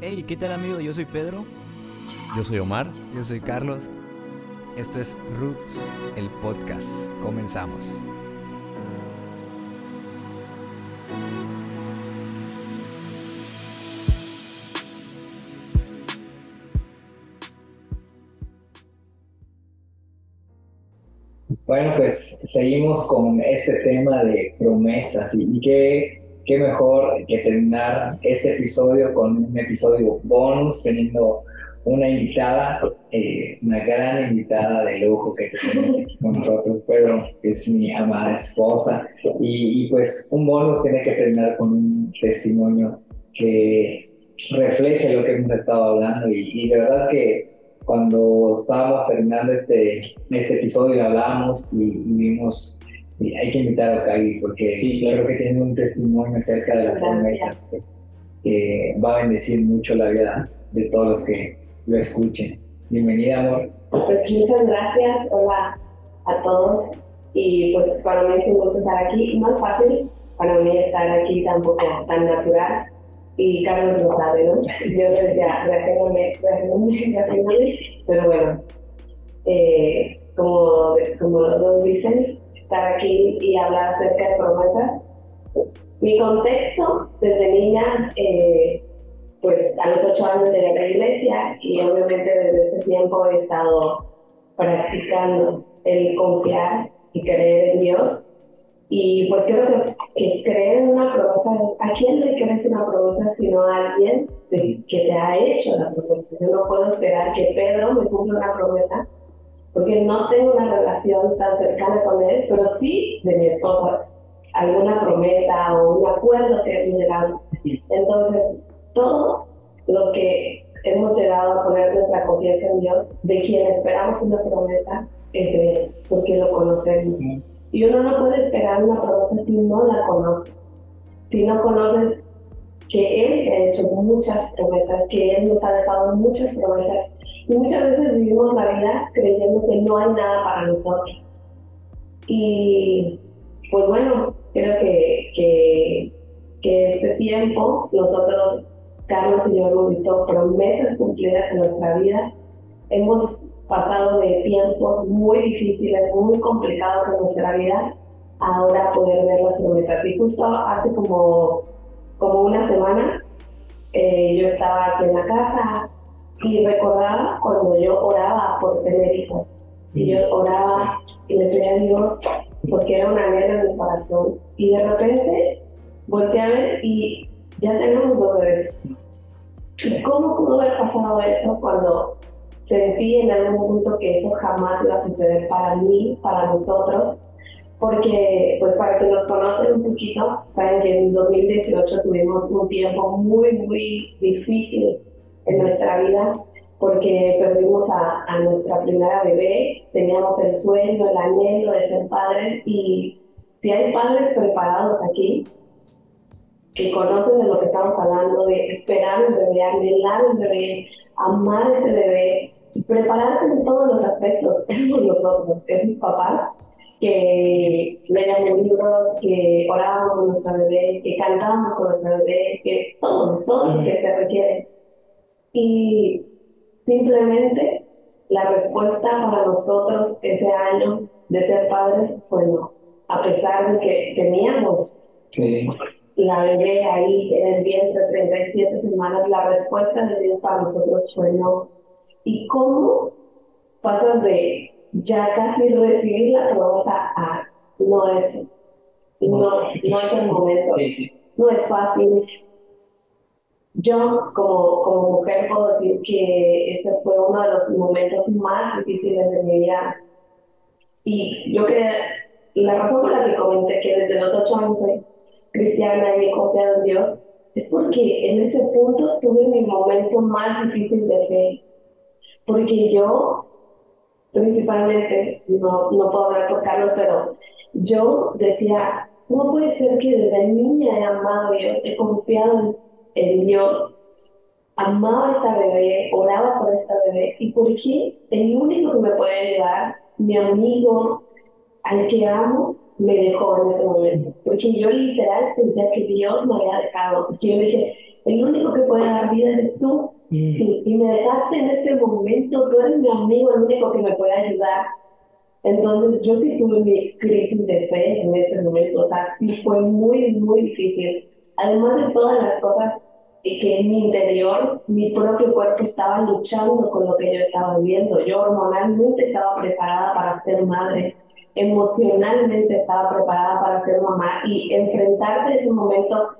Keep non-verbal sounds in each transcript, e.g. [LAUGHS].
Hey, ¿qué tal amigo? Yo soy Pedro. Yo soy Omar. Yo soy Carlos. Esto es Roots, el podcast. Comenzamos. Bueno, pues seguimos con este tema de promesas y, y qué, qué mejor que terminar este episodio con un episodio bonus teniendo una invitada, eh, una gran invitada de lujo que tenemos aquí con nosotros, Pedro, que es mi amada esposa. Y, y, pues un bonus tiene que terminar con un testimonio que refleje lo que hemos estado hablando. Y, y de verdad que cuando estábamos terminando este, este episodio hablamos y, y vimos hay que invitar a Cagui porque Sí, claro. creo que tiene un testimonio acerca de las promesas que, que va a bendecir mucho la vida de todos los que lo escuchen. Bienvenida, amor. Pues muchas gracias, hola a todos. Y pues para mí es un gusto estar aquí. No es fácil para mí estar aquí tampoco tan natural. Y Carlos lo sabe, ¿no? Yo le decía, reaccióname, reaccióname. Pero bueno, eh, como, como los dos dicen, estar aquí y hablar acerca de promesas. Mi contexto desde niña, eh, pues a los ocho años llegué a la iglesia y obviamente desde ese tiempo he estado practicando el confiar y creer en Dios. Y pues creo que, que creer en una promesa, ¿a quién le crees una promesa sino a alguien que te ha hecho la promesa? Yo no puedo esperar que Pedro me cumpla una promesa porque no tengo una relación tan cercana con él, pero sí de mi esposa, alguna promesa o un acuerdo que hemos llegado. Entonces, todos los que hemos llegado a poner nuestra confianza en Dios, de quien esperamos una promesa, es de Él, porque lo conocemos. Y uno no puede esperar una promesa si no la conoce. Si no conoces que Él ha hecho muchas promesas, que Él nos ha dejado muchas promesas. Y muchas veces vivimos la vida creyendo que no hay nada para nosotros. Y pues bueno, creo que, que, que este tiempo nosotros, Carlos y yo, hemos visto promesas cumplidas en nuestra vida. Hemos pasado de tiempos muy difíciles, muy complicados en nuestra vida, ahora poder ver las promesas. Y justo hace como, como una semana eh, yo estaba aquí en la casa y recordaba cuando yo oraba por tener hijos. Y yo oraba y le pedía a Dios porque era una anhelo en mi corazón. Y de repente volteé a ver y ya tenemos dos bebés. ¿Y cómo pudo haber pasado eso cuando sentí en algún punto que eso jamás iba a suceder para mí, para nosotros? Porque, pues para que nos conocen un poquito, saben que en 2018 tuvimos un tiempo muy, muy difícil en nuestra vida porque perdimos a, a nuestra primera bebé, teníamos el sueño, el anhelo de ser padres y si hay padres preparados aquí que conocen de lo que estamos hablando, de esperar un bebé, anhelar un bebé, amar ese bebé y prepararse en todos los aspectos, [LAUGHS] éramos nosotros, es mis papás que leíamos libros, que orábamos con nuestra bebé, que cantábamos con nuestra bebé, que todo, todo lo que se requiere. Y simplemente la respuesta para nosotros ese año de ser padres fue no, a pesar de que teníamos Sí. la bebé ahí en el vientre 37 semanas, la respuesta de Dios para nosotros fue no. ¿Y cómo pasas de ya casi recibir la promesa a no es, no, no es el momento? Sí, sí. no es fácil. Yo como, como mujer puedo decir que ese fue uno de los momentos más difíciles de mi vida. Y yo que la razón por la que comenté que desde los ocho años soy cristiana y he confiado en Dios es porque en ese punto tuve mi momento más difícil de fe. Porque yo, principalmente, no, no puedo hablar por Carlos, pero yo decía, no puede ser que desde niña he amado a Dios, he confiado en, en Dios, amaba a esta bebé, oraba por esta bebé, y por qué el único que me puede ayudar, mi amigo, al que amo, me dejó en ese momento. Porque yo literal sentía que Dios me había dejado. Porque yo dije, el único que puede dar vida eres tú. Y, y, me dejaste en este momento, tú eres mi amigo, el único que me puede ayudar. Entonces yo sí tuve mi crisis de fe en ese momento. O sea, sí fue muy, muy difícil. Además de todas las cosas que en mi interior, mi propio cuerpo estaba luchando con lo que yo estaba viviendo. Yo hormonalmente estaba preparada para ser madre, emocionalmente estaba preparada para ser mamá y enfrentarte ese momento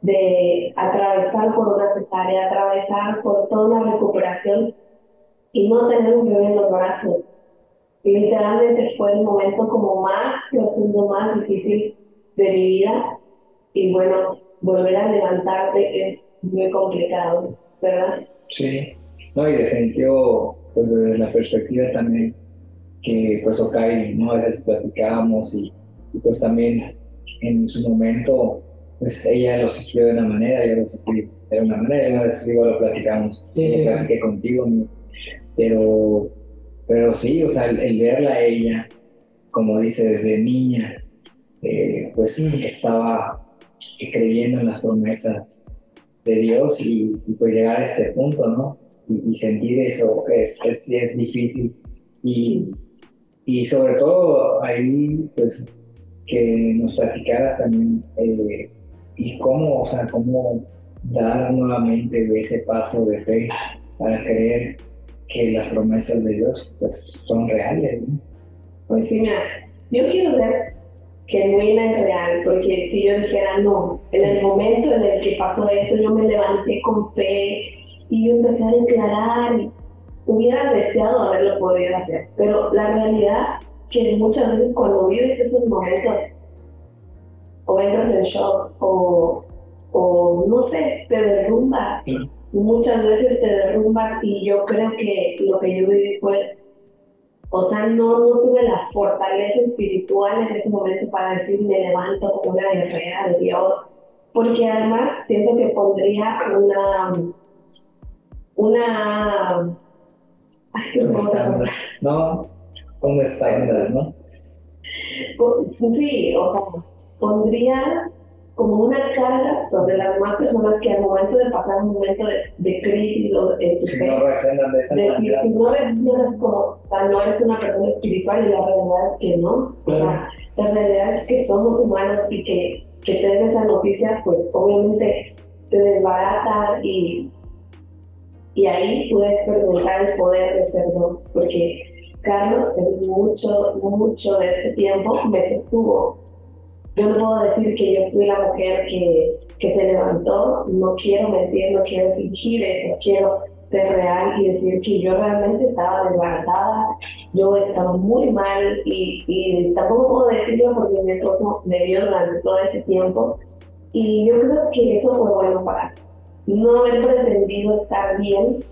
de atravesar por una cesárea, atravesar por toda una recuperación y no tener un bebé en los brazos. Literalmente fue el momento como más profundo, más difícil de mi vida. Y bueno, volver a levantarte es muy complicado, ¿verdad? Sí, no, y definitivo, pues desde la perspectiva también que pues Okai, ¿no? A veces platicábamos y, pues también en su momento, pues ella lo sufrió de una manera, yo lo sufrí de una manera, una vez igual lo platicamos, sí, lo platiqué contigo, pero, pero sí, o sea, el, verla a ella, como dice, desde niña, eh, pues estaba creyendo en las promesas de Dios y, pues llegar a este punto, ¿no? Y, sentir eso es, es, es difícil. Y, y, sobre todo ahí, pues, que nos platicaras también eh, y cómo, o sea, cómo dar nuevamente ese paso de fe para creer que las promesas de Dios, pues, son reales. Pues sí, mira, yo quiero ser genuina y real, porque si yo dijera no, en el momento en el que pasó eso, yo me levanté con fe y yo empecé a declarar y hubiera deseado haberlo podido hacer, pero la realidad es que muchas veces cuando vives esos momentos, o entras en shock, o, o no sé, te derrumbas, muchas veces te derrumbas y yo creo que lo que yo viví fue o sea, no, no tuve la fortaleza espiritual en ese momento para decir me levanto como una guerrera de Dios, porque además siento que pondría una, una, un estándar, no, un estándar, ¿no? Sí, o sea, pondría como una carga sobre las demás personas que al momento de pasar un momento de, de crisis o de, esa manera. Si no reaccionas como, o sea, no eres una persona espiritual y la realidad es que no. O sea, la realidad es que somos humanos y que, que te den esa noticia, pues obviamente te desbarata y, y ahí pude experimentar el poder de ser dos, porque Carlos en mucho, mucho de este tiempo me sostuvo yo no puedo decir que yo fui la mujer que, que se levantó, no quiero mentir, no quiero fingir eso, quiero ser real y decir que yo realmente estaba desbaratada, yo estaba muy mal y, y tampoco puedo decirlo porque mi esposo me vio durante todo ese tiempo. Y yo creo que eso fue bueno para no haber pretendido estar bien,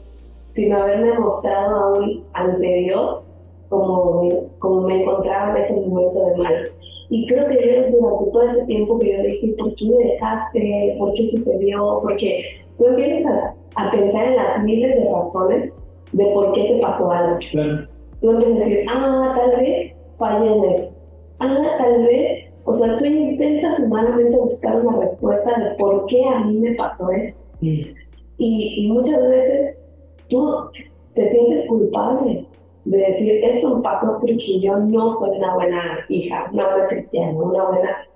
sino haberme mostrado aún ante Dios como, como me encontraba en ese momento de mal. Y creo que Dios durante todo ese tiempo que yo dije, ¿por qué me dejaste? ¿Por qué sucedió? Porque tú empiezas a, a pensar en las miles de razones de por qué te pasó algo. Claro. Tú empiezas a decir, ah, tal vez fallé en eso. Ah, tal vez, o sea, tú intentas humanamente buscar una respuesta de por qué a mí me pasó eso. Mm. Y, y muchas veces tú te sientes culpable de decir, esto pasó porque yo no soy una buena hija, una buena cristiana, una buena...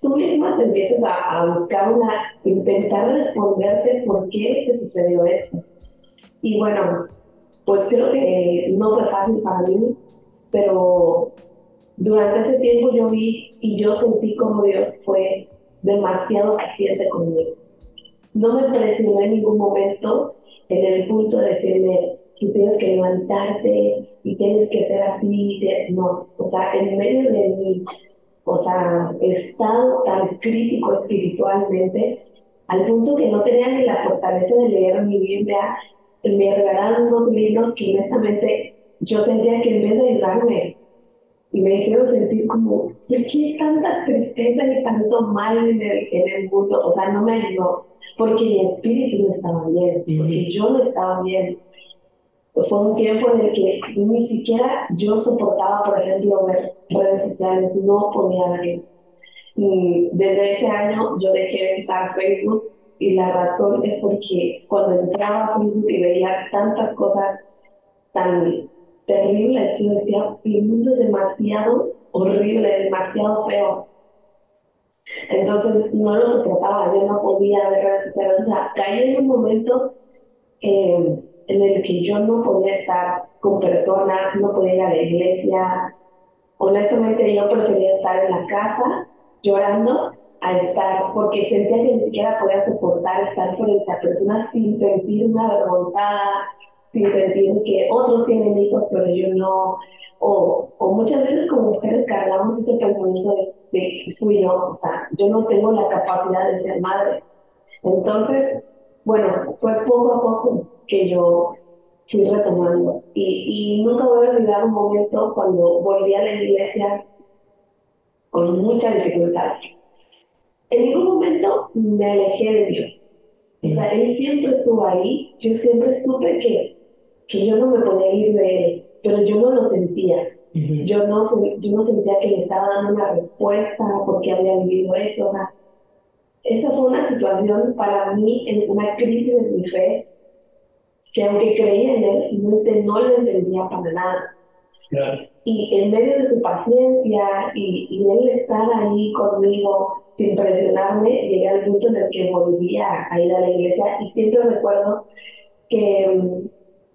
Tú misma te empiezas a, a buscar una, intentar responderte por qué te sucedió esto. Y bueno, pues creo que no fue fácil para mí, pero durante ese tiempo yo vi y yo sentí como Dios fue demasiado paciente conmigo. No me presionó en ningún momento en el punto de decirme, tú tienes que levantarte y tienes que ser así, no, o sea, en medio de mi, o sea, estado tan crítico espiritualmente, al punto que no tenía ni la fortaleza de leer mi Biblia, me regalaron unos libros que honestamente yo sentía que en vez de ayudarme, y me hicieron sentir como, ¿por qué tanta tristeza y tanto mal en el, en el mundo? O sea, no me ayudó, porque mi espíritu no estaba bien, porque yo no estaba bien fue un tiempo en el que ni siquiera yo soportaba, por ejemplo, ver redes sociales, no podía ver. Desde ese año yo dejé de usar Facebook y la razón es porque cuando entraba a Facebook y veía tantas cosas tan terribles, yo decía, el mundo es demasiado horrible, demasiado feo. Entonces no lo soportaba, yo no podía ver redes sociales. O sea, caí en un momento eh, en el que yo no podía estar con personas, no podía ir a la iglesia. Honestamente, yo prefería estar en la casa llorando a estar, porque sentía que ni siquiera podía soportar estar frente a personas sin sentirme avergonzada, sin sentir que otros tienen hijos, pero yo no. O, o muchas veces como mujeres cargamos ese pensamiento de, de fui yo, o sea, yo no tengo la capacidad de ser madre. Entonces, bueno, fue poco a poco que yo fui retomando. Y, y nunca voy a olvidar un momento cuando volví a la iglesia con mucha dificultad. En ningún momento me alejé de Dios. O sea, Él siempre estuvo ahí. Yo siempre supe que, que yo no me podía ir de Él, pero yo no lo sentía. yo, no, yo no sentía que le estaba dando una respuesta porque había vivido eso. O sea, esa fue una situación para mí en una crisis de mi fe que aunque creía en él, no, lo entendía para nada. Y en medio de su paciencia y, y él estar ahí conmigo sin presionarme, llegué al punto en el que volvía a ir a la iglesia y siempre recuerdo que,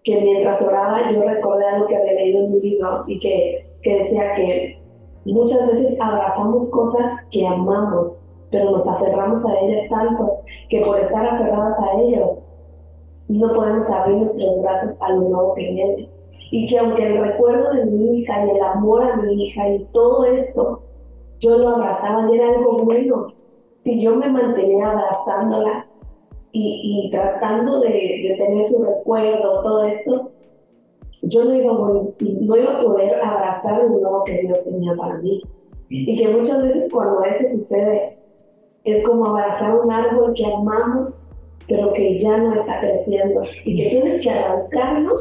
que mientras oraba yo recordé algo que había leído en mi libro y que, que decía que muchas veces abrazamos cosas que amamos, pero nos aferramos a ellas tanto que por estar aferrados a ellos no podemos abrir nuestros brazos a lo nuevo que viene. Y que aunque el recuerdo de mi hija y el amor a mi hija y todo esto, yo lo abrazaba y era algo bueno. Si yo me mantenía abrazándola y, y tratando de, de, tener su recuerdo, todo esto, yo no iba, no iba a poder abrazar lo nuevo que Dios tenía para mí. Y que muchas veces cuando eso sucede, es como abrazar un árbol que amamos pero que ya no está creciendo y que tienes que arrancarlo,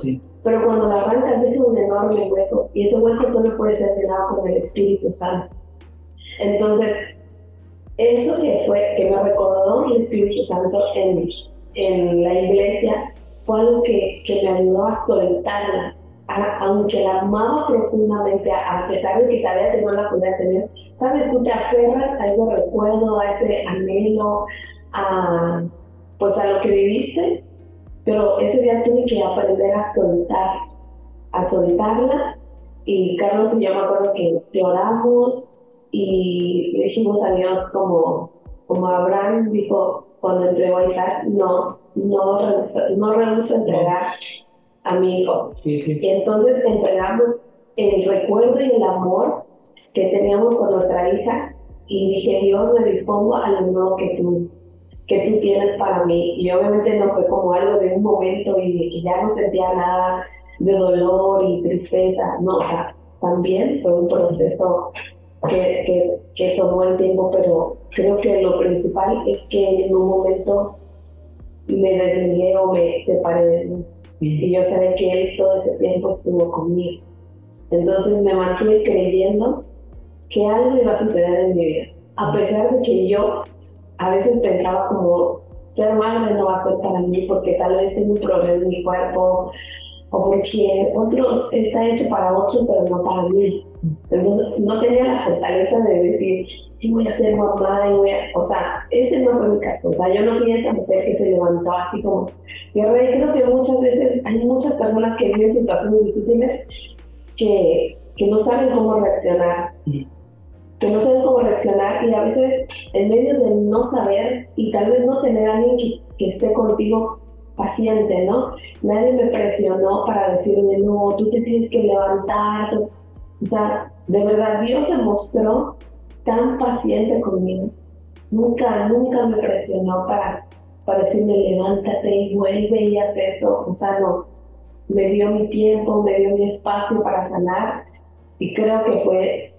pero cuando lo arrancas deja un enorme hueco y ese hueco solo puede ser llenado con el Espíritu Santo. Entonces, eso que fue, que me recordó el Espíritu Santo en, en la iglesia fue algo que, que me ayudó a soltarla, aunque la amaba profundamente, a, pesar de que sabía que no la podía tener, sabes, tú te aferras a ese recuerdo, a ese anhelo, a pues a lo que viviste, pero ese día tiene que aprender a soltar, a soltarla. Y Carlos y yo me acuerdo que lloramos y dijimos a Dios como, como Abraham dijo cuando entregó a Isaac, no, no no rehuso entregar a mi hijo. Y entonces entregamos el recuerdo y el amor que teníamos con nuestra hija y dije, Dios, me dispongo a lo nuevo que tú que tú tienes para mí. Y obviamente no fue como algo de un momento y que ya no sentía nada de dolor y tristeza, no, o sea, también fue un proceso que, que, que tomó el tiempo, pero creo que lo principal es que en un momento me desligué o me separé de Dios. Y yo sabía que Él todo ese tiempo estuvo conmigo. Entonces me mantuve creyendo que algo iba a suceder en mi vida. A pesar de que yo a veces pensaba como ser madre no va a ser para mí porque tal vez tengo un problema en mi cuerpo o porque otros está hecho para otros pero no para mí. Entonces no tenía la fortaleza de decir, sí voy a ser mamá y voy a... O sea, ese no fue mi caso. O sea, yo no fui esa mujer que se levantó así como... Y creo que muchas veces hay muchas personas que viven situaciones difíciles que, que no saben cómo reaccionar que no saben cómo reaccionar y a veces en medio de no saber y tal vez no tener a alguien que, que esté contigo paciente, ¿no? Nadie me presionó para decirme, no, tú te tienes que levantar. O sea, de verdad, Dios se mostró tan paciente conmigo. Nunca, nunca me presionó para, para decirme, levántate y vuelve y haz esto. O sea, no. Me dio mi tiempo, me dio mi espacio para sanar y creo que fue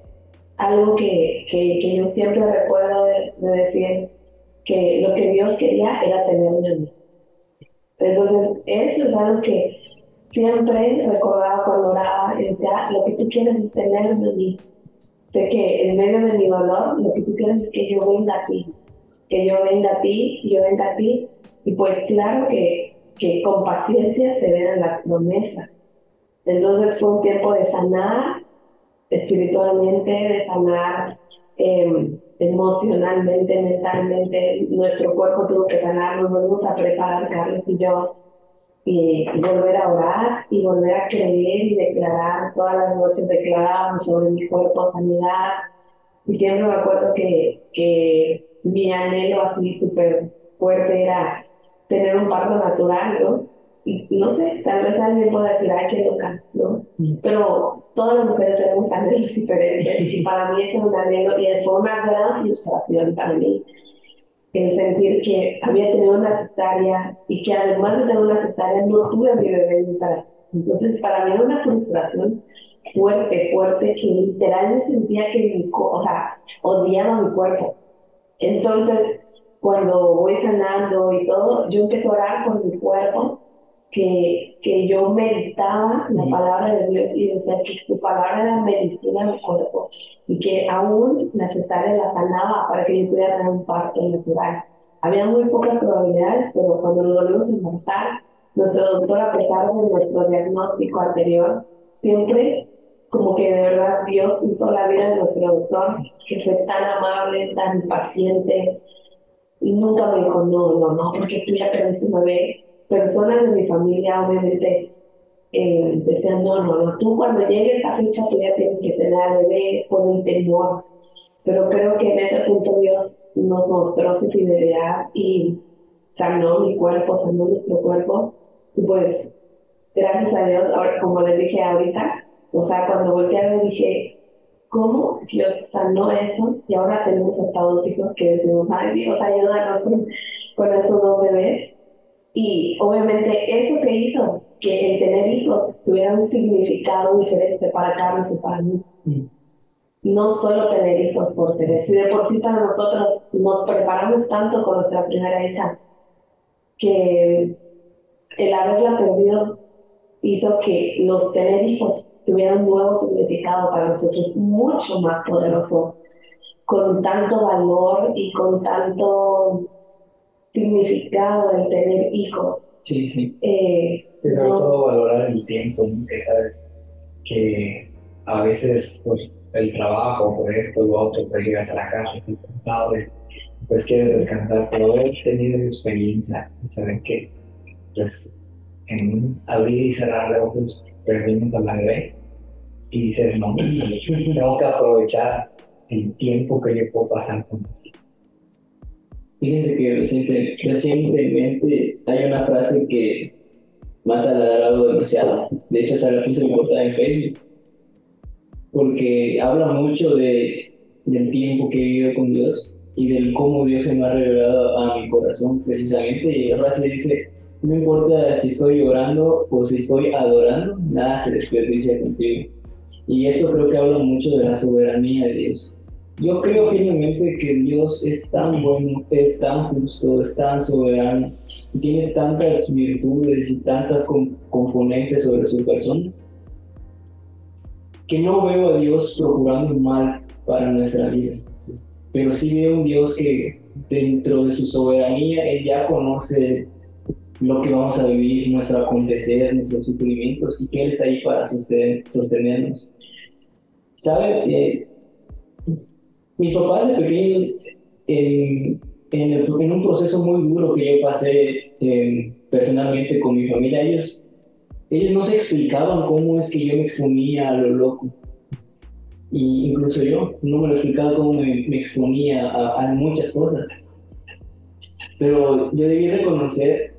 algo que, que, yo siempre recuerdo de, decir que lo que Dios quería era tenerme a mí. Entonces, eso es algo que, siempre recordaba cuando oraba y decía, lo que tú quieres es tener de mí. Sé que en medio de mi dolor, lo que tú quieres es que yo venga a ti, que yo venga a ti, yo venga a ti. Y pues claro que, que con paciencia se ve la promesa. Entonces fue un tiempo de sanar espiritualmente, de sanar em, emocionalmente, mentalmente. Nuestro cuerpo tuvo que sanar, nos volvimos a preparar, Carlos y yo, y volver a orar y volver a creer y declarar. Todas las noches declarábamos sobre mi cuerpo sanidad. Y siempre me acuerdo que, que mi anhelo así súper fuerte era tener un parto natural, ¿no? No sé, tal vez alguien pueda decir, ay, qué loca, ¿no? Mm. Pero todas las mujeres tenemos anhelos [LAUGHS] diferentes y para mí eso es un anhelo y fue una gran frustración para mí el sentir que había tenido una cesárea y que además de tener una cesárea no tuve a mi bebé en Entonces para mí era una frustración fuerte, fuerte, que literalmente sentía que mi, o sea, odiaba mi cuerpo. Entonces, cuando voy sanando y todo, yo empecé a orar por mi cuerpo, que, que yo meditaba la palabra de Dios y decía que su palabra era medicina en mi cuerpo y que aún la cesárea la sanaba para que yo pudiera tener un parto natural. Había muy pocas probabilidades, pero cuando nos volvimos a embarazar, nuestro doctor, a pesar de nuestro diagnóstico anterior, siempre como que de verdad Dios usó la vida de nuestro doctor, que fue tan amable, tan paciente, y nunca me dijo, no, no, no, porque tú ya perdiste un bebé. Personas de mi familia, obviamente, eh, decían, no, no, no, tú cuando llegue esa fecha tú ya tienes que tener al bebé por el temor. Pero creo que en ese punto Dios nos mostró su fidelidad y sanó mi cuerpo, sanó nuestro cuerpo. Y pues, gracias a Dios, ahora, como les dije ahorita, o sea, cuando volteé dije, ¿cómo Dios sanó eso? Y ahora tenemos hasta dos hijos que decimos, ay Dios, ayúdanos con esos dos bebés. Y obviamente eso que hizo que el tener hijos tuviera un significado diferente para Carlos y para mí. Mm. No solo tener hijos por tener, si de por sí para nosotros nos preparamos tanto con nuestra primera hija, que el haberla perdido hizo que los tener hijos tuvieran un nuevo significado para nosotros, mucho más poderoso, con tanto valor y con tanto significado el tener hijos. Sí, sí. Eh, es sobre todo valorar el tiempo, que sabes que a veces pues, el trabajo, por esto, lo otro, pues llegas a la casa, estás cansado, pues quieres descansar, pero haber tenido experiencia y saber que pues en abrir y cerrar los ojos perdimos a la bebé y dices, no, tengo que aprovechar el tiempo que yo puedo pasar con esto. Fíjense que reciente, recientemente hay una frase que mata la algo demasiado. De hecho, esa la puse portada en Facebook. Porque habla mucho de, del tiempo que he vivido con Dios y del cómo Dios se me ha revelado a mi corazón, precisamente. Y la frase dice: No importa si estoy llorando o si estoy adorando, nada se desperdicia contigo. Y esto creo que habla mucho de la soberanía de Dios. Yo creo firmemente que Dios es tan bueno, es tan justo, es tan soberano, y tiene tantas virtudes y tantas componentes sobre su persona, que no veo a Dios procurando mal para nuestra vida. Pero sí veo un Dios que dentro de su soberanía, Él ya conoce lo que vamos a vivir, nuestro acontecer, nuestros sufrimientos, y que Él está ahí para sostenernos. ¿Sabe? Eh, mis papás de pequeños, en, en, un proceso muy duro que yo pasé eh, personalmente con mi familia, ellos, ellos no se explicaban cómo es que yo me exponía a lo loco. Y incluso yo no me lo explicaba cómo me, exponía a, a, muchas cosas. Pero yo debí reconocer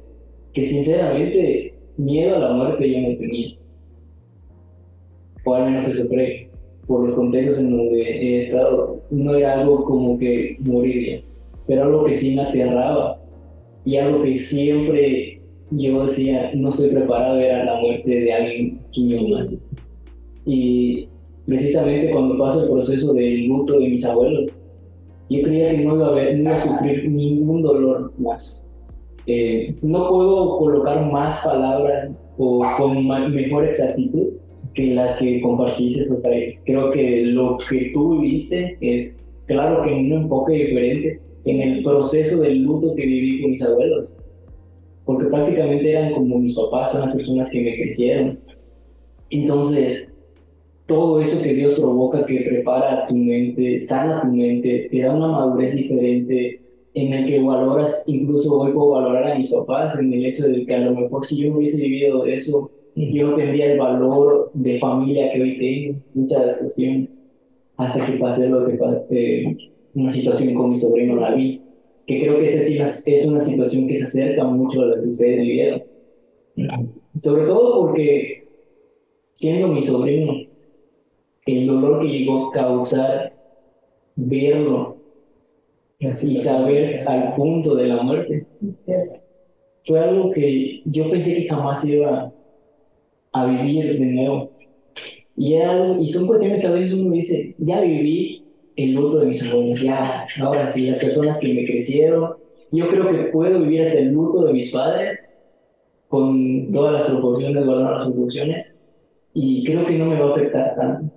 que sinceramente miedo a la muerte yo no tenía. O al menos eso creo por los contextos en donde he estado, no era algo como que moriría, pero algo que sí me aterraba y algo que siempre yo decía, no estoy preparado, era la muerte de alguien que más. Y precisamente cuando paso el proceso del luto de mis abuelos, yo creía que no iba a, haber, no iba a sufrir ningún dolor más. Eh, no puedo colocar más palabras o con mejor exactitud que las que compartiste. creo que lo que tú viviste, eh, claro que en un enfoque diferente, en el proceso del luto que viví con mis abuelos, porque prácticamente eran como mis papás, son las personas que me crecieron. Entonces, todo eso que Dios provoca, que prepara tu mente, sana tu mente, te da una madurez diferente, en el que valoras, incluso hoy puedo valorar a mis papás, en el hecho de que a lo mejor si yo hubiese vivido eso, yo tendría el valor de familia que hoy tengo, muchas cuestiones, hasta que pasé lo que pasé, una situación con mi sobrino David, que creo que esa sí es una situación que se acerca mucho a la que ustedes vivieron. Sobre todo porque, siendo mi sobrino, el dolor que llegó a causar verlo y saber al punto de la muerte fue algo que yo pensé que jamás iba a vivir de nuevo. Y, y son cuestiones que a veces uno dice, ya viví el luto de mis abuelos, ya, ahora sí, las personas que me crecieron, yo creo que puedo vivir hasta el luto de mis padres con todas las proporciones, guardando las proporciones, y creo que no me va a afectar tanto.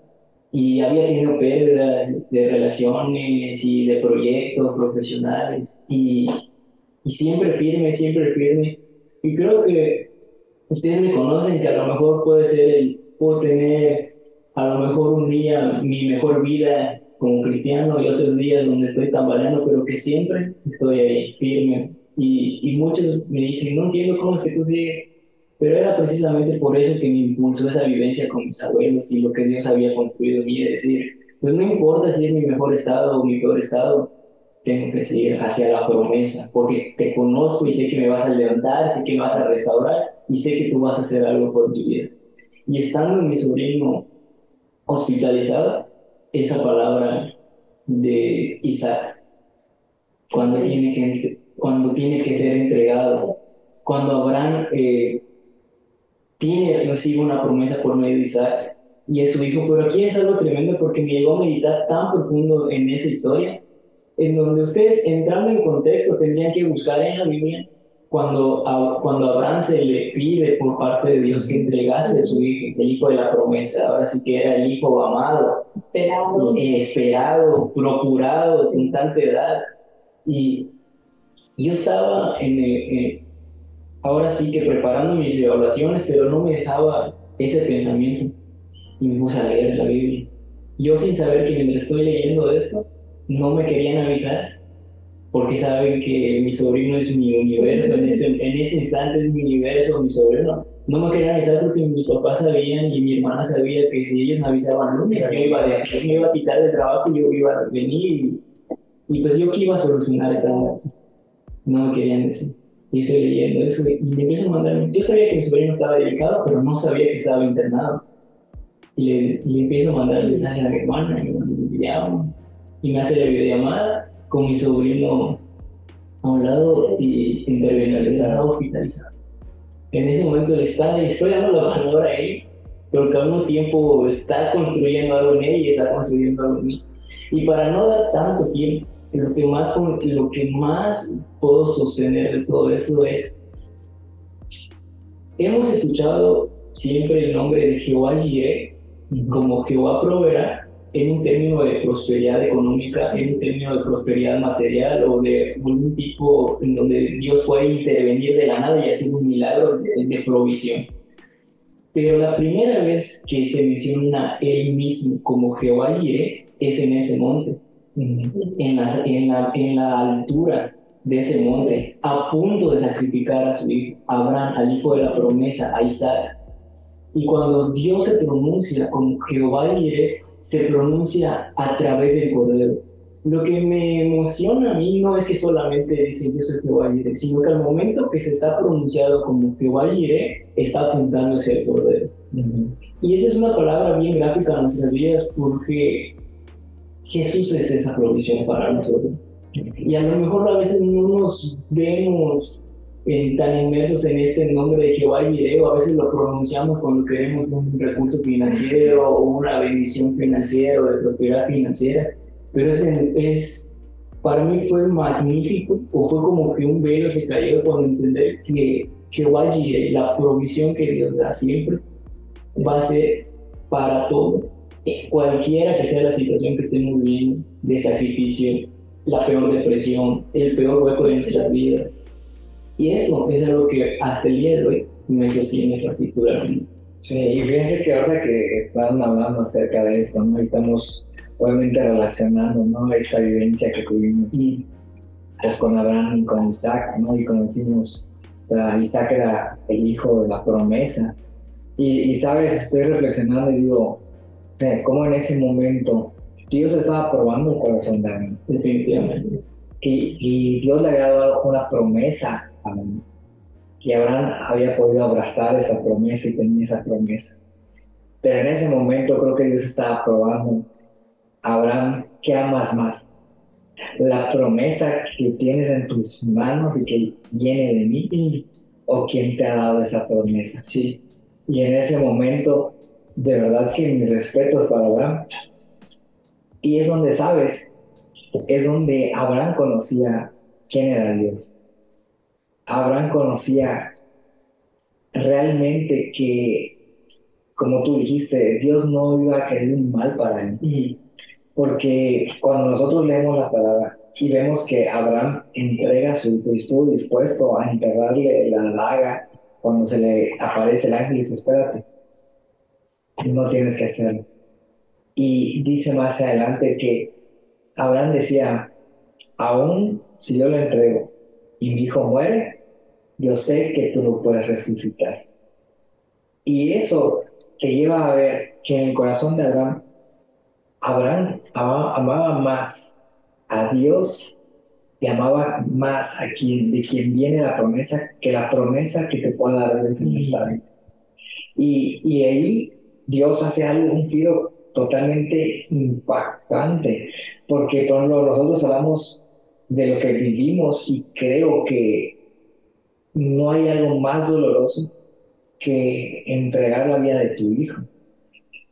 Y había tenido pérdidas de relaciones y de proyectos profesionales, y, y siempre firme, siempre firme. Y creo que ustedes me conocen, que a lo mejor puede ser el, puedo tener a lo mejor un día mi mejor vida como cristiano y otros días donde estoy tambaleando, pero que siempre estoy ahí firme. Y, y muchos me dicen, no entiendo cómo es que tú sigues, pero era precisamente por eso que me impulsó esa vivencia con mis abuelos y lo que Dios había construido en mí, es decir, pues no importa si es mi mejor estado o mi peor estado, tengo que seguir hacia la promesa, porque te conozco y sé que me vas a levantar, sé que me vas a restaurar y sé que tú vas a hacer algo por mi vida. Y estando mi sobrino hospitalizado, esa palabra de Isaac, cuando tiene que, cuando tiene que ser entregado, cuando Abraham eh, tiene, recibe una promesa por medio de Isaac y es su hijo, pero aquí es algo tremendo porque me llegó a meditar tan profundo en esa historia, en donde ustedes entrando en contexto tendrían que buscar en la Biblia cuando, a, cuando Abraham se le pide por parte de Dios que entregase a su hijo, el hijo de la promesa, ahora sí que era el hijo amado, esperado, esperado procurado sin tanta edad. Y yo estaba en, ahora sí que preparando mis evaluaciones, pero no me dejaba ese pensamiento y me puse a leer la Biblia. Yo sin saber que mientras estoy leyendo esto, no me querían avisar porque saben que mi sobrino es mi universo, en, este, en ese instante es mi universo, mi sobrino. No me querían avisar porque mis papás sabían y mi hermana sabía que si ellos me avisaban lunes, yo, iba de, yo me iba a quitar del trabajo y yo iba a venir y, pues yo que iba a solucionar esa. No me querían decir. Y estoy leyendo eso y me empiezo a mandar. Yo sabía que mi sobrino estaba delicado, pero no sabía que estaba internado. Y le, y empiezo a mandar mensaje a mi hermana y me, y me hace la videollamada con mi sobrino a un lado y intervenir hospitalizado. En ese momento le está, estoy dando la palabra a él, pero que al mismo tiempo está construyendo algo en él y está construyendo algo en mí. Y para no dar tanto tiempo, lo que más, lo que más puedo sostener de todo eso es, hemos escuchado siempre el nombre de Jehová Jireh como Jehová proveerá, en un término de prosperidad económica, en un término de prosperidad material o de algún tipo en donde Dios puede intervenir de la nada y hacer un milagro de, provisión. Pero la primera vez que se menciona él mismo como Jehová Jireh es en ese monte, en la, en, la, en la altura de ese monte, a punto de sacrificar a su hijo, Abraham, al hijo de la promesa, a Isaac. Y cuando Dios se pronuncia como Jehová Jireh, se pronuncia a través del Cordero. Lo que me emociona a mí no es que solamente dice yo soy Jehová Jireh, sino que al momento que se está pronunciado como Jehová Jireh, está apuntando hacia el Cordero. Y esa es una palabra bien gráfica en nuestras vidas porque Jesús es esa provisión para nosotros. Y a lo mejor a veces no nos vemos tan inmersos en este nombre de Jehová y a veces lo pronunciamos cuando queremos un recurso financiero o una bendición financiera o de propiedad financiera, pero es, es para mí fue magnífico o fue como que un velo se cayó cuando entender que Jehová Jireh, la provisión que Dios da siempre, va a ser para todo, cualquiera que sea la situación que estemos viviendo, de sacrificio, la peor depresión, el peor hueco de nuestras vidas. Y eso es algo que hasta el día de hoy me sostiene particularmente. Sí, y fíjense que ahora que están hablando acerca de esto, ¿no? estamos obviamente relacionando, ¿no? Esta vivencia que tuvimos pues, con Abraham y con Isaac, ¿no? Y como decimos, o sea, Isaac era el hijo de la promesa. Y, y sabes, estoy reflexionando y digo, cómo en ese momento Dios estaba probando el corazón de Abraham. Definitivamente. Y, y Dios le había dado una promesa Abraham. Y Abraham había podido abrazar esa promesa y tenía esa promesa. Pero en ese momento creo que Dios estaba probando Abraham, ¿qué amas más? ¿La promesa que tienes en tus manos y que viene de mí? ¿O quién te ha dado esa promesa? Sí. Y en ese momento, de verdad que mi respeto es para Abraham. Y es donde sabes, es donde Abraham conocía quién era Dios. Abraham conocía realmente que, como tú dijiste, Dios no iba a querer un mal para él. Porque cuando nosotros leemos la palabra y vemos que Abraham entrega su hijo y estuvo dispuesto a enterrarle la daga cuando se le aparece el ángel y dice, espérate, no tienes que hacerlo. Y dice más adelante que Abraham decía, aún si yo lo entrego y mi hijo muere, yo sé que tú lo puedes resucitar. Y eso te lleva a ver que en el corazón de Abraham Abraham amaba, más a Dios y amaba más a quien, de quien viene la promesa que la promesa que te pueda dar ese mm. Y, y ahí Dios hace algo, un giro totalmente impactante, porque por ejemplo nosotros hablamos de lo que vivimos y creo que no hay algo más doloroso que entregar la vida de tu hijo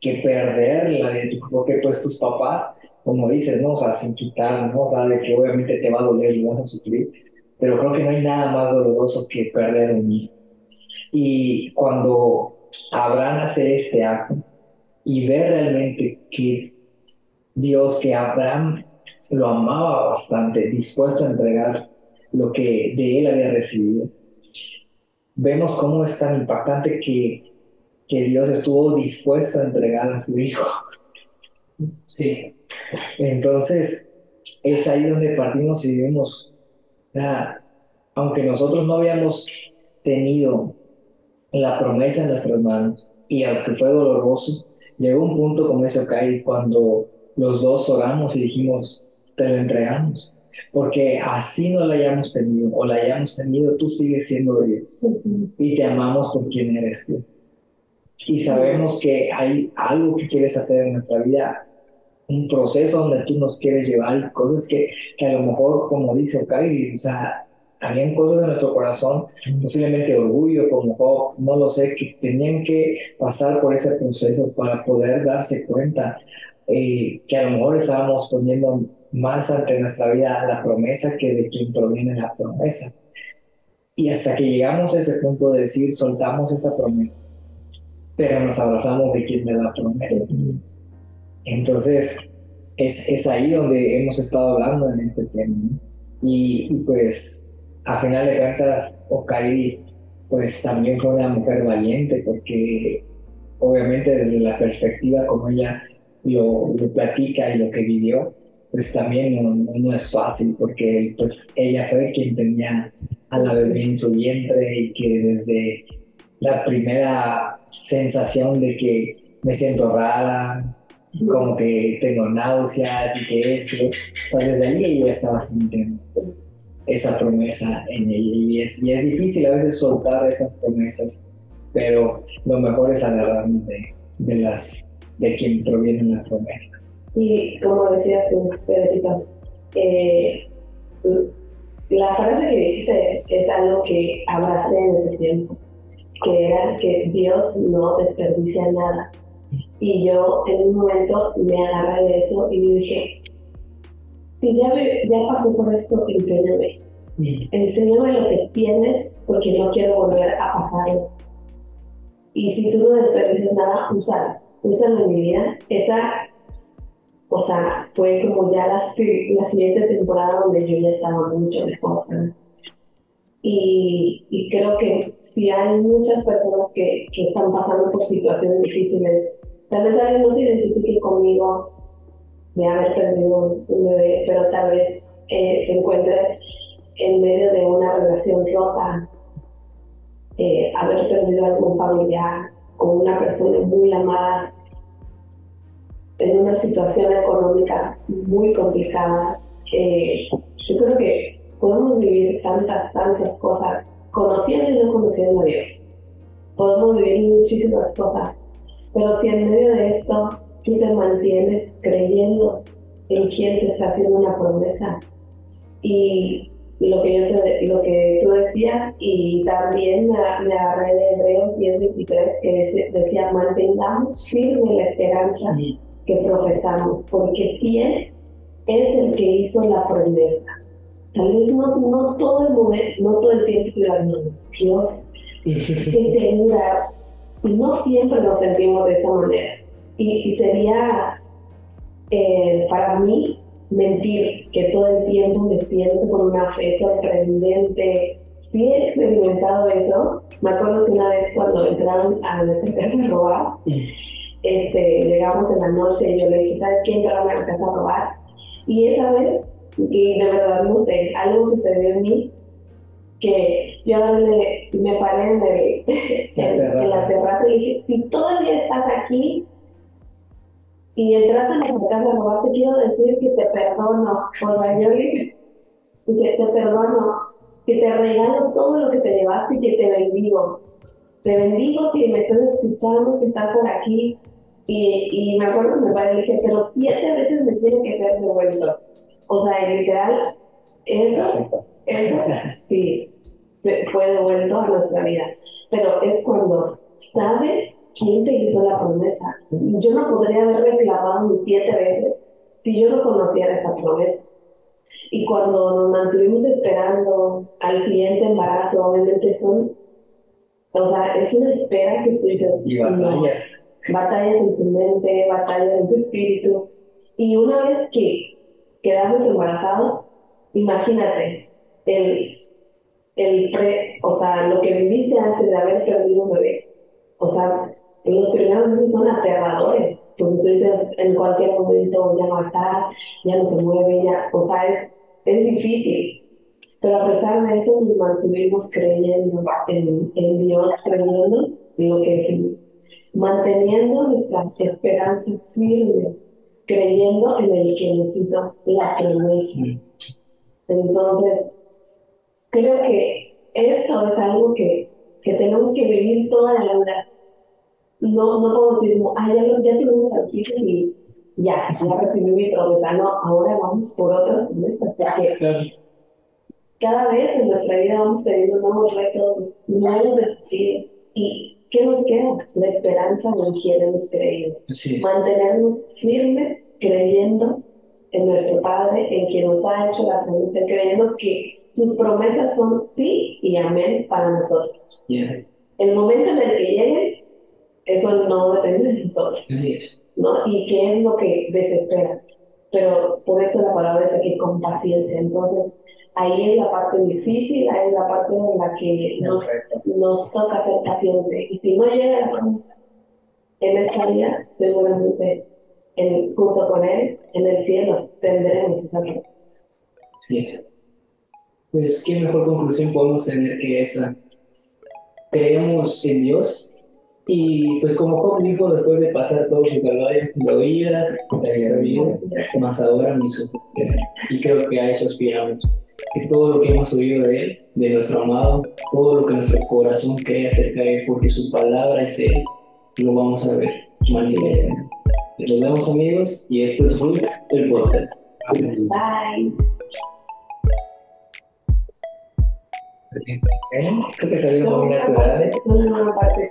que perder la de tu, porque pues tus papás, como dices, ¿no? O sea, sin quitar, ¿no? O de que obviamente te va a doler y vas a sufrir, pero creo que no hay nada más doloroso que perder un hijo. Y cuando Abraham hace este acto y ve realmente que Dios, que Abraham lo amaba bastante, dispuesto a entregar lo que de él había recibido, vemos cómo es tan impactante que que Dios estuvo dispuesto a entregar a su hijo. Sí. Entonces, es ahí donde partimos y vemos, aunque nosotros no habíamos tenido la promesa en nuestras manos y aunque fue doloroso, llegó un punto como ese cae cuando los dos oramos y dijimos, te lo entregamos. Porque así no la hayamos tenido o la hayamos tenido, tú sigues siendo Dios. Y te amamos por quien eres tú. Y sabemos que hay algo que quieres hacer en nuestra vida, un proceso donde tú nos quieres llevar, cosas que, que a lo mejor, como dice Okairi, o sea, habían cosas en nuestro corazón, posiblemente orgullo, como no lo sé, que tenían que pasar por ese proceso para poder darse cuenta eh, que a lo mejor estábamos poniendo más ante nuestra vida la promesa que de quien proviene la promesa. Y hasta que llegamos a ese punto de decir, soltamos esa promesa pero nos abrazamos de quien me da promesa. Entonces, es, es, ahí donde hemos estado hablando en este tema. Y, pues, a final de cuentas, Okai, pues también fue una mujer valiente, porque obviamente desde la perspectiva como ella lo, lo platica y lo que vivió, pues también no, no, es fácil, porque pues ella fue quien tenía a la bebé en su vientre y que desde la primera sensación de que me siento rara, como que tengo náuseas y que esto. O sea, desde ahí ya estaba sintiendo esa promesa en ella. Y es, y es difícil a veces soltar esas promesas, pero lo mejor es agarrarnos de, de, las, de quien proviene la promesa. Y como decías tú, Pedrito, eh, la frase que dijiste es algo que abracé en ese tiempo que era que Dios no desperdicia nada. Y yo en un momento me agarré de eso y dije, si ya, ya pasé por esto, enséñame. Enséñame lo que tienes porque no quiero volver a pasarlo. Y si tú no desperdicias nada, úsalo. Úsalo en mi vida. Esa, o sea, fue como ya la, la siguiente temporada donde yo ya estaba mucho mejor. Y, y, creo que si hay muchas personas que, que, están pasando por situaciones difíciles, tal vez alguien no se identifique conmigo de haber perdido un bebé, pero tal vez eh, se encuentre en medio de una relación rota, eh, haber perdido algún familiar o una persona muy amada en una situación económica muy complicada. Eh, yo creo que podemos vivir tantas, tantas cosas, conociendo y no conociendo a Dios. Podemos vivir muchísimas cosas, pero si en medio de esto tú te mantienes creyendo en quien te está haciendo una promesa y lo que, yo te, lo que tú decías y también me, agarré de Hebreos 10.23 que decía mantengamos firme la esperanza que profesamos porque fiel es el que hizo la promesa Tal vez no, no todo el momento, no todo el tiempo, pero Dios [LAUGHS] que segura. Y no siempre nos sentimos de esa manera. Y, sería eh, para mí mentir que todo el tiempo me siento con una fe sorprendente. Sí he experimentado eso. Me acuerdo que una vez cuando entraron a nuestra casa a robar, este, llegamos en la noche y yo le dije, ¿sabes quién entraron a la casa a robar? Y esa vez y de verdad no sé, algo sucedió en mí que yo me, me paré en, [LAUGHS] en, la terraza y dije, si todo el día estás aquí y entraste a la casa a robar, te quiero decir que te perdono por mayor que te perdono, que te regalo todo lo que te llevaste y que te bendigo. Te bendigo si me estás escuchando, que estás por aquí. Y, y me acuerdo que me paré y dije, pero siete veces me tiene que ser devuelto. O sea, literal, eso, eso, sí, se fue devuelto a nuestra vida. Pero es cuando sabes quién te hizo la promesa. Yo no podría haber reclamado ni siete veces si yo no conociera esa promesa. Y cuando nos mantuvimos esperando al siguiente embarazo, obviamente son, o sea, es una espera que tú dices. Y batallas. Batallas en tu mente, batallas en tu espíritu. Y una vez que quedas embarazado, imagínate el, el pre, o sea, lo que viviste antes de haber perdido un bebé. O sea, los primeros meses son aterradores, porque tú dices en cualquier momento ya no estar, ya no se mueve, ya, o sea, es, es difícil. Pero a pesar de eso, nos mantuvimos creyendo en, en Dios, creyendo en lo que manteniendo nuestra esperanza firme creyendo en el que nos hizo la promesa. Entonces, creo que esto es algo que, que tenemos que vivir toda la vida. No, no podemos decir, ah, ya, ya tuvimos al y ya, ya recibí mi promesa. No, ahora vamos por otra promesa. Cada vez en nuestra vida vamos teniendo nuevos retos, nuevos desafíos. Y ¿Qué nos queda? La esperanza en quien hemos creído. Mantenernos firmes creyendo en nuestro Padre, en quien nos ha hecho la promesa, creyendo que sus promesas son sí y amén para nosotros. El momento en el que llegue, eso no depende de nosotros. ¿no? Y qué es lo que desespera. Pero por eso la palabra es aquí con paciencia. Entonces, ahí es la parte difícil, ahí es la parte en la que nos, nos toca ser pacientes. Y si no llega la promesa en esta vida, seguramente en, junto con Él, en el cielo, tendremos esa promesa. Sí. Pues qué mejor conclusión podemos tener que esa. Creemos en Dios y pues como Job dijo, después de pasar todo su calvario, lo oídas, te más ahora mis ojos. Y creo que a eso aspiramos que todo lo que hemos oído de Él, de nuestro amado, todo lo que nuestro corazón cree acerca de Él, porque su palabra es Él, lo vamos a ver manifiesta. Nos vemos amigos y esto es Ruth, el podcast. Bye. ¿Eh? Creo que salió muy natural. Es una parte